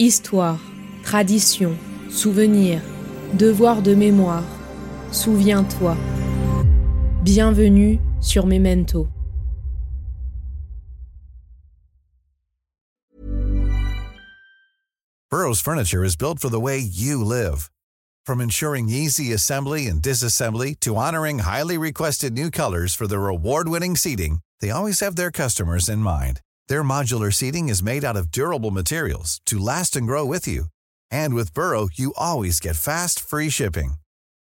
Histoire, tradition, souvenir, devoir de mémoire. Souviens-toi. Bienvenue sur Memento. Burroughs Furniture is built for the way you live. From ensuring easy assembly and disassembly to honoring highly requested new colors for their award-winning seating, they always have their customers in mind. Their modular seating is made out of durable materials to last and grow with you. And with Burrow, you always get fast, free shipping.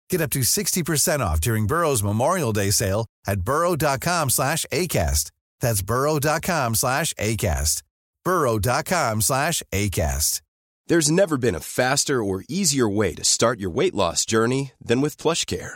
Get up to 60% off during Burrow's Memorial Day sale at burrow.com slash ACAST. That's burrow.com slash ACAST. burrow.com slash ACAST. There's never been a faster or easier way to start your weight loss journey than with PlushCare.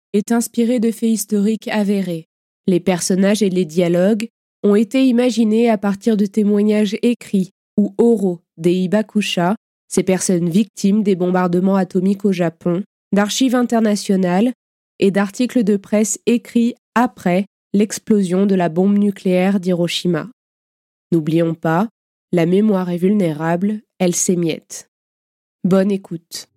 est inspirée de faits historiques avérés. Les personnages et les dialogues ont été imaginés à partir de témoignages écrits ou oraux des Hibakusha, ces personnes victimes des bombardements atomiques au Japon, d'archives internationales et d'articles de presse écrits après l'explosion de la bombe nucléaire d'Hiroshima. N'oublions pas, la mémoire est vulnérable, elle s'émiette. Bonne écoute.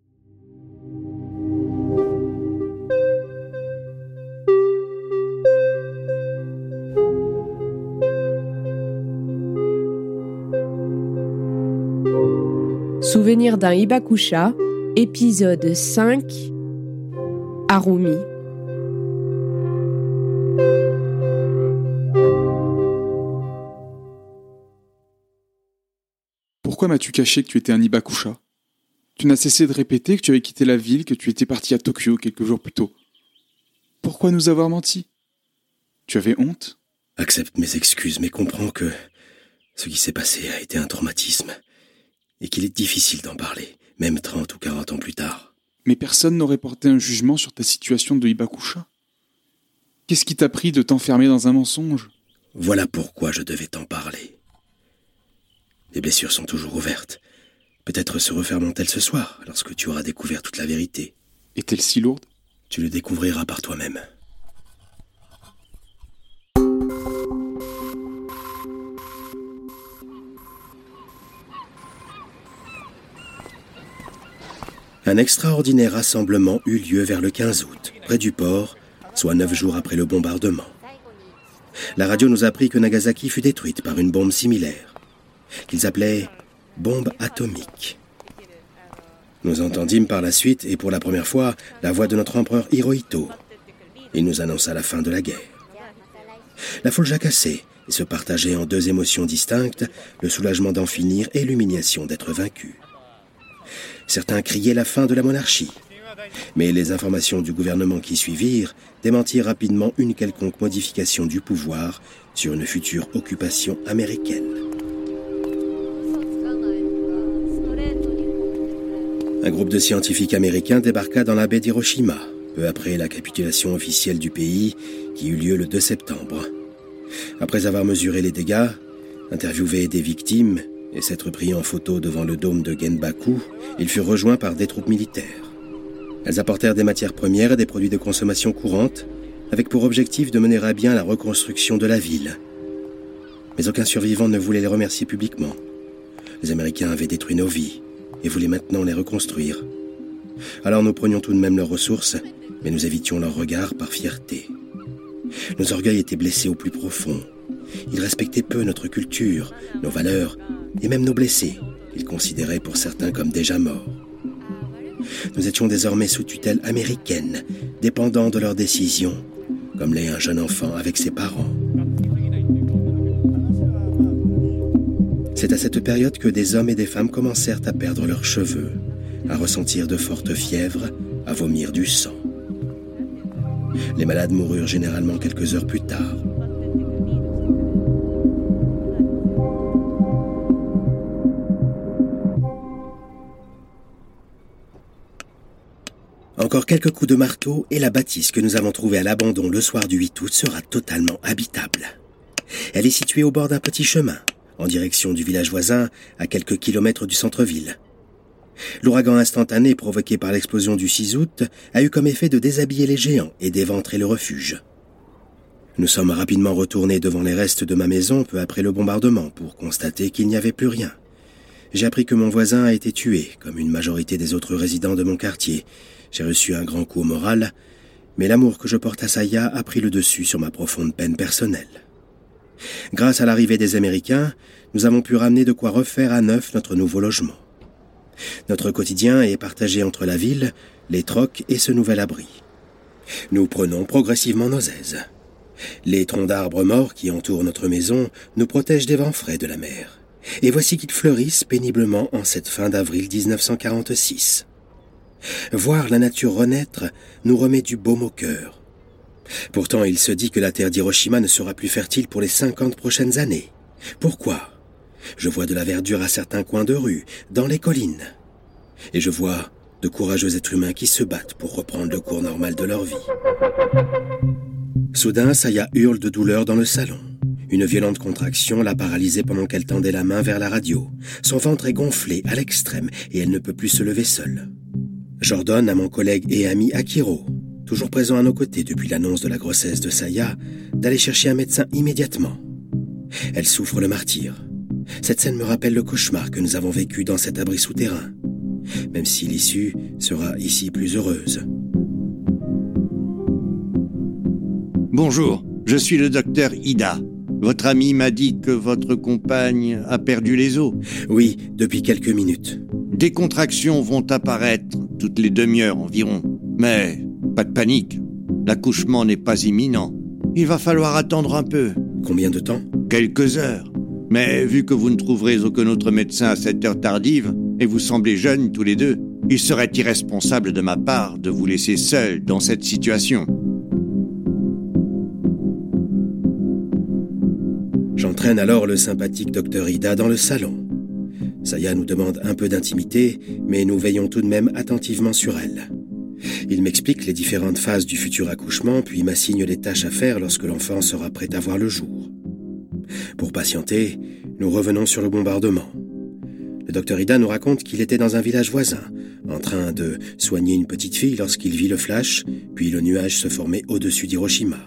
Souvenir d'un Hibakusha, épisode 5 Harumi. Pourquoi m'as-tu caché que tu étais un Ibakusha Tu n'as cessé de répéter que tu avais quitté la ville, que tu étais parti à Tokyo quelques jours plus tôt. Pourquoi nous avoir menti? Tu avais honte? Accepte mes excuses, mais comprends que ce qui s'est passé a été un traumatisme et qu'il est difficile d'en parler, même 30 ou 40 ans plus tard. Mais personne n'aurait porté un jugement sur ta situation de Ibakusha. Qu'est-ce qui t'a pris de t'enfermer dans un mensonge? Voilà pourquoi je devais t'en parler. Les blessures sont toujours ouvertes. Peut-être se refermeront-elles ce soir, lorsque tu auras découvert toute la vérité. Est-elle si lourde? Tu le découvriras par toi-même. Un extraordinaire rassemblement eut lieu vers le 15 août, près du port, soit neuf jours après le bombardement. La radio nous apprit que Nagasaki fut détruite par une bombe similaire, qu'ils appelaient bombe atomique. Nous entendîmes par la suite, et pour la première fois, la voix de notre empereur Hirohito. Il nous annonça la fin de la guerre. La foule jacassait et se partageait en deux émotions distinctes, le soulagement d'en finir et l'humiliation d'être vaincu. Certains criaient la fin de la monarchie. Mais les informations du gouvernement qui suivirent démentirent rapidement une quelconque modification du pouvoir sur une future occupation américaine. Un groupe de scientifiques américains débarqua dans la baie d'Hiroshima, peu après la capitulation officielle du pays qui eut lieu le 2 septembre. Après avoir mesuré les dégâts, interviewé des victimes et s'être pris en photo devant le dôme de Genbaku, ils furent rejoints par des troupes militaires. Elles apportèrent des matières premières et des produits de consommation courante, avec pour objectif de mener à bien la reconstruction de la ville. Mais aucun survivant ne voulait les remercier publiquement. Les Américains avaient détruit nos vies et voulaient maintenant les reconstruire. Alors nous prenions tout de même leurs ressources, mais nous évitions leur regard par fierté. Nos orgueils étaient blessés au plus profond. Ils respectaient peu notre culture, nos valeurs et même nos blessés. Ils considéraient pour certains comme déjà morts. Nous étions désormais sous tutelle américaine, dépendant de leurs décisions, comme l'est un jeune enfant avec ses parents. C'est à cette période que des hommes et des femmes commencèrent à perdre leurs cheveux, à ressentir de fortes fièvres, à vomir du sang. Les malades moururent généralement quelques heures plus tard. Encore quelques coups de marteau et la bâtisse que nous avons trouvée à l'abandon le soir du 8 août sera totalement habitable. Elle est située au bord d'un petit chemin, en direction du village voisin, à quelques kilomètres du centre-ville. L'ouragan instantané provoqué par l'explosion du 6 août a eu comme effet de déshabiller les géants et d'éventrer le refuge. Nous sommes rapidement retournés devant les restes de ma maison peu après le bombardement pour constater qu'il n'y avait plus rien. J'ai appris que mon voisin a été tué, comme une majorité des autres résidents de mon quartier. J'ai reçu un grand coup au moral, mais l'amour que je porte à Saya a pris le dessus sur ma profonde peine personnelle. Grâce à l'arrivée des Américains, nous avons pu ramener de quoi refaire à neuf notre nouveau logement. Notre quotidien est partagé entre la ville, les trocs et ce nouvel abri. Nous prenons progressivement nos aises. Les troncs d'arbres morts qui entourent notre maison nous protègent des vents frais de la mer. Et voici qu'ils fleurissent péniblement en cette fin d'avril 1946. Voir la nature renaître nous remet du baume au cœur. Pourtant, il se dit que la terre d'Hiroshima ne sera plus fertile pour les cinquante prochaines années. Pourquoi? Je vois de la verdure à certains coins de rue, dans les collines. Et je vois de courageux êtres humains qui se battent pour reprendre le cours normal de leur vie. Soudain, Saya hurle de douleur dans le salon. Une violente contraction l'a paralysée pendant qu'elle tendait la main vers la radio. Son ventre est gonflé à l'extrême et elle ne peut plus se lever seule. J'ordonne à mon collègue et ami Akiro, toujours présent à nos côtés depuis l'annonce de la grossesse de Saya, d'aller chercher un médecin immédiatement. Elle souffre le martyr. Cette scène me rappelle le cauchemar que nous avons vécu dans cet abri souterrain, même si l'issue sera ici plus heureuse. Bonjour, je suis le docteur Ida. Votre ami m'a dit que votre compagne a perdu les os. Oui, depuis quelques minutes. Des contractions vont apparaître toutes les demi-heures environ. Mais pas de panique. L'accouchement n'est pas imminent. Il va falloir attendre un peu. Combien de temps? Quelques heures. Mais vu que vous ne trouverez aucun autre médecin à cette heure tardive, et vous semblez jeunes tous les deux, il serait irresponsable de ma part de vous laisser seul dans cette situation. J'entraîne alors le sympathique docteur Ida dans le salon. Saya nous demande un peu d'intimité, mais nous veillons tout de même attentivement sur elle. Il m'explique les différentes phases du futur accouchement, puis m'assigne les tâches à faire lorsque l'enfant sera prêt à voir le jour. Pour patienter, nous revenons sur le bombardement. Le docteur Ida nous raconte qu'il était dans un village voisin, en train de soigner une petite fille lorsqu'il vit le flash, puis le nuage se former au-dessus d'Hiroshima.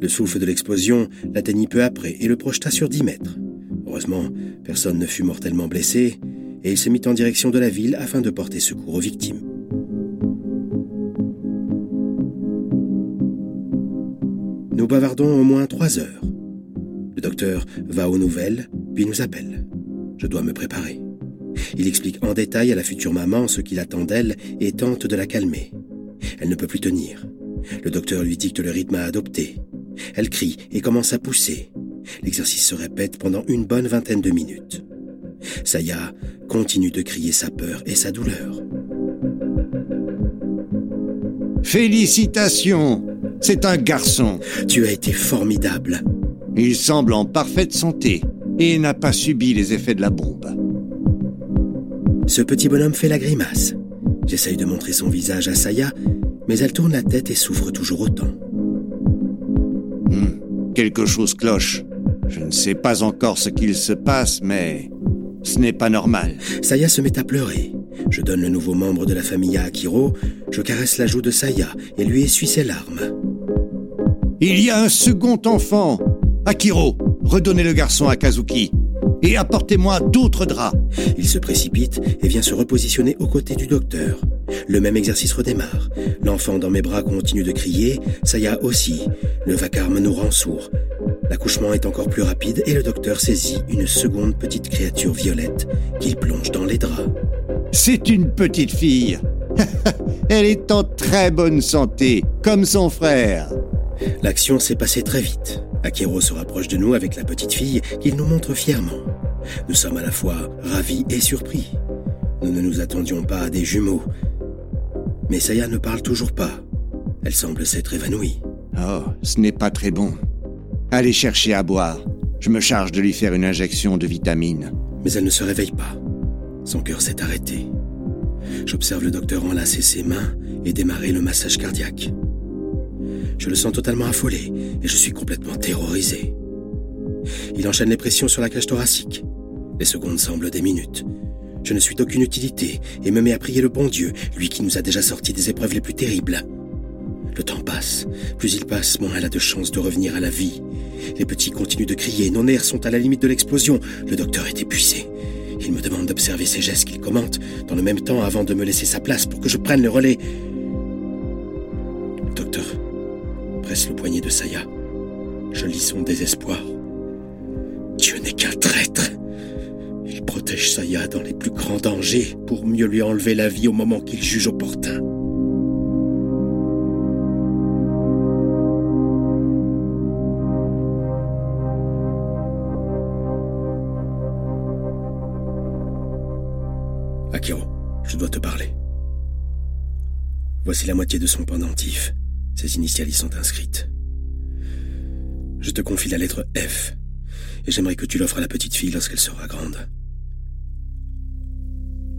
Le souffle de l'explosion l'atteignit peu après et le projeta sur dix mètres. Heureusement, personne ne fut mortellement blessé, et il se mit en direction de la ville afin de porter secours aux victimes. Nous bavardons au moins trois heures. Le docteur va aux nouvelles, puis nous appelle. Je dois me préparer. Il explique en détail à la future maman ce qu'il attend d'elle et tente de la calmer. Elle ne peut plus tenir. Le docteur lui dicte le rythme à adopter. Elle crie et commence à pousser. L'exercice se répète pendant une bonne vingtaine de minutes. Saya continue de crier sa peur et sa douleur. Félicitations C'est un garçon. Tu as été formidable. Il semble en parfaite santé et n'a pas subi les effets de la bombe. Ce petit bonhomme fait la grimace. J'essaye de montrer son visage à Saya, mais elle tourne la tête et souffre toujours autant. Hmm, quelque chose cloche. Je ne sais pas encore ce qu'il se passe, mais ce n'est pas normal. Saya se met à pleurer. Je donne le nouveau membre de la famille à Akiro, je caresse la joue de Saya et lui essuie ses larmes. Il y a un second enfant. Akiro, redonnez le garçon à Kazuki et apportez-moi d'autres draps. Il se précipite et vient se repositionner aux côtés du docteur. Le même exercice redémarre. L'enfant dans mes bras continue de crier, Saya aussi. Le vacarme nous rend sourds. L'accouchement est encore plus rapide et le docteur saisit une seconde petite créature violette qu'il plonge dans les draps. C'est une petite fille. Elle est en très bonne santé, comme son frère. L'action s'est passée très vite. Akiro se rapproche de nous avec la petite fille qu'il nous montre fièrement. Nous sommes à la fois ravis et surpris. Nous ne nous attendions pas à des jumeaux. Mais Saya ne parle toujours pas. Elle semble s'être évanouie. Oh, ce n'est pas très bon. Allez chercher à boire. Je me charge de lui faire une injection de vitamines. Mais elle ne se réveille pas. Son cœur s'est arrêté. J'observe le docteur enlacer ses mains et démarrer le massage cardiaque. Je le sens totalement affolé et je suis complètement terrorisé. Il enchaîne les pressions sur la cage thoracique. Les secondes semblent des minutes. Je ne suis d'aucune utilité et me mets à prier le bon Dieu, lui qui nous a déjà sortis des épreuves les plus terribles. Le temps passe. Plus il passe, moins elle a de chances de revenir à la vie. Les petits continuent de crier, nos nerfs sont à la limite de l'explosion. Le docteur est épuisé. Il me demande d'observer ses gestes qu'il commente, dans le même temps avant de me laisser sa place pour que je prenne le relais. Le poignet de Saya. Je lis son désespoir. Dieu n'est qu'un traître. Il protège Saya dans les plus grands dangers pour mieux lui enlever la vie au moment qu'il juge opportun. Akiro, je dois te parler. Voici la moitié de son pendentif. Ses initiales y sont inscrites. Je te confie la lettre F, et j'aimerais que tu l'offres à la petite fille lorsqu'elle sera grande.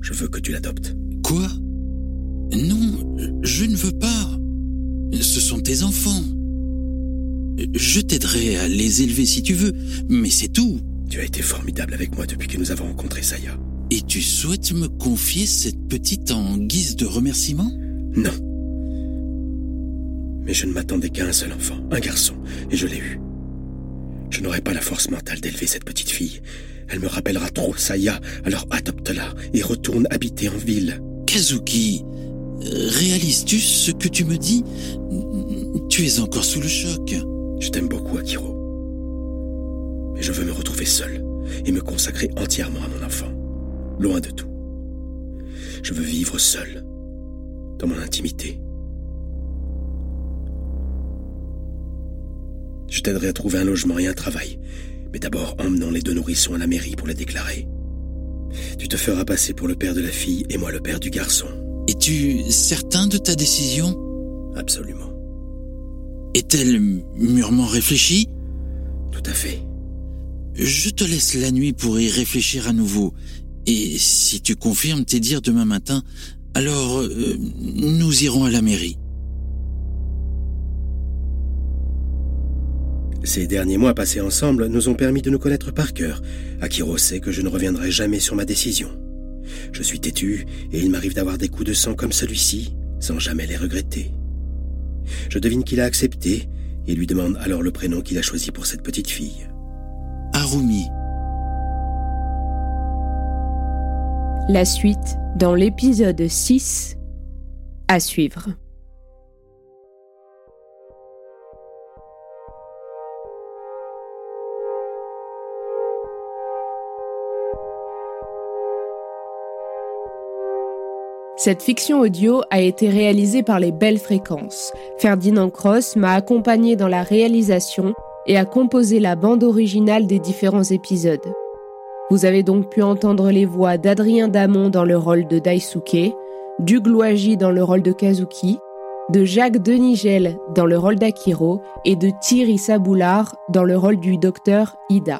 Je veux que tu l'adoptes. Quoi? Non, je ne veux pas. Ce sont tes enfants. Je t'aiderai à les élever si tu veux, mais c'est tout. Tu as été formidable avec moi depuis que nous avons rencontré Saya. Et tu souhaites me confier cette petite en guise de remerciement? Non. Mais je ne m'attendais qu'à un seul enfant, un garçon, et je l'ai eu. Je n'aurai pas la force mentale d'élever cette petite fille. Elle me rappellera trop Saya, alors adopte-la et retourne habiter en ville. Kazuki, réalises-tu ce que tu me dis? Tu es encore sous le choc. Je t'aime beaucoup, Akiro. Mais je veux me retrouver seul et me consacrer entièrement à mon enfant, loin de tout. Je veux vivre seul, dans mon intimité. Je t'aiderai à trouver un logement et un travail, mais d'abord emmenons les deux nourrissons à la mairie pour les déclarer. Tu te feras passer pour le père de la fille et moi le père du garçon. Es-tu certain de ta décision? Absolument. Est-elle mûrement réfléchie? Tout à fait. Je te laisse la nuit pour y réfléchir à nouveau. Et si tu confirmes tes dires demain matin, alors euh, nous irons à la mairie. Ces derniers mois passés ensemble nous ont permis de nous connaître par cœur. Akiro sait que je ne reviendrai jamais sur ma décision. Je suis têtu et il m'arrive d'avoir des coups de sang comme celui-ci sans jamais les regretter. Je devine qu'il a accepté et lui demande alors le prénom qu'il a choisi pour cette petite fille. Harumi. La suite dans l'épisode 6 à suivre. Cette fiction audio a été réalisée par les Belles Fréquences. Ferdinand Cross m'a accompagné dans la réalisation et a composé la bande originale des différents épisodes. Vous avez donc pu entendre les voix d'Adrien Damon dans le rôle de Daisuke, d'Ugloagi dans le rôle de Kazuki, de Jacques Denigel dans le rôle d'Akiro et de Thierry Saboulard dans le rôle du docteur Ida.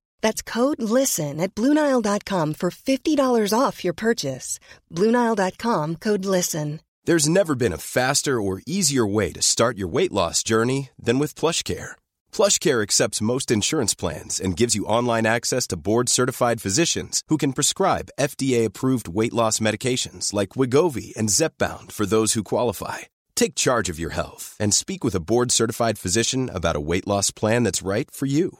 That's code LISTEN at Bluenile.com for $50 off your purchase. Bluenile.com code LISTEN. There's never been a faster or easier way to start your weight loss journey than with PlushCare. PlushCare accepts most insurance plans and gives you online access to board-certified physicians who can prescribe FDA-approved weight loss medications like Wigovi and Zepbound for those who qualify. Take charge of your health and speak with a board-certified physician about a weight loss plan that's right for you.